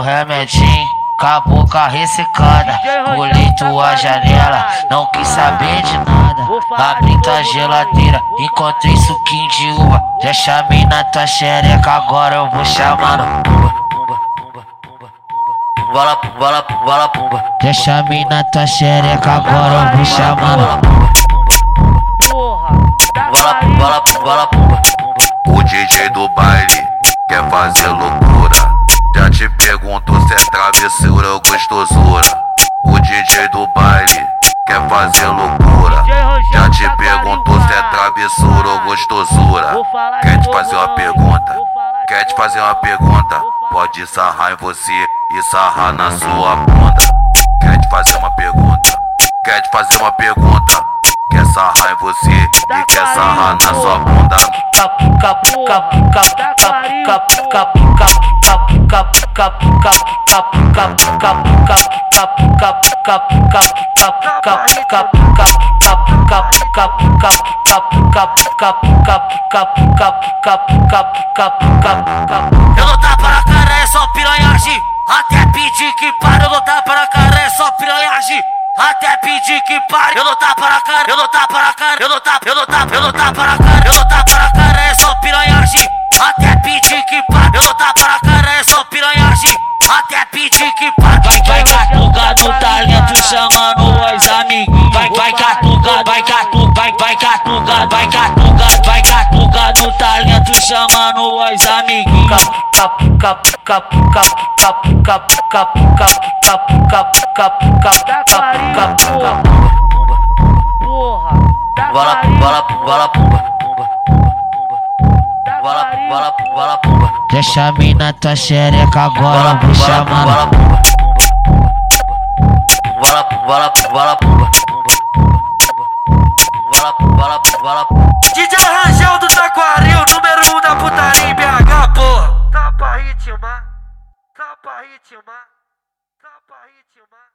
remedinho, com a boca ressecada. Pulei tua janela, não quis saber de nada. Abri tua geladeira, encontrei suquinho de uva. Já chamei na tua xereca, agora eu vou chamando. Bola, bola, bola, pumba. Já chamei na tua xereca, agora eu vou chamando. Bola, bola, bola, pumba. O DJ do baile quer fazer loucura. Já te pergunto se é travessura ou gostosura. O DJ do baile quer fazer loucura. Já te pergunto se é travessura ou gostosura. Quer te fazer uma pergunta? Quer te fazer uma pergunta? Pode sarrar em você e sarrar na sua bunda. Quer te fazer uma pergunta? Quer te fazer uma pergunta? Quer sarrar em você e quer sarrar na sua bunda. Eu não tapa na cara, é só piranhagem. Até pedir que pare, eu não tapa na cara, é só piranhagem. Até pedir que pare, eu não tapa na cara, eu não tapa na cara, eu não tapa, eu não tapa, eu não tapa na cara, eu não tapa na cara, é só piranhagem. Até pedir que pare, eu não tapa na cara, é. Pedir que. Vai, vai catuca no talento, chamando os amigos. Vai, vai catuca, vai catuca, vai, vai catuca, vai catuca, vai catuca no talento, chamando os amigos. Bola, bola, bola, pumba. Bola, bola, bola, pumba. Já chamei na tua xereca, agora vou chamar. Bola, pumba. Bola, bola, bola, pumba. Bola, bola, bola, pumba. DJ Rangel do Taquaril, número 1 um da putaria em BH, porra. Tá pra ritmar, tá pra ritmar, tá pra ritmar.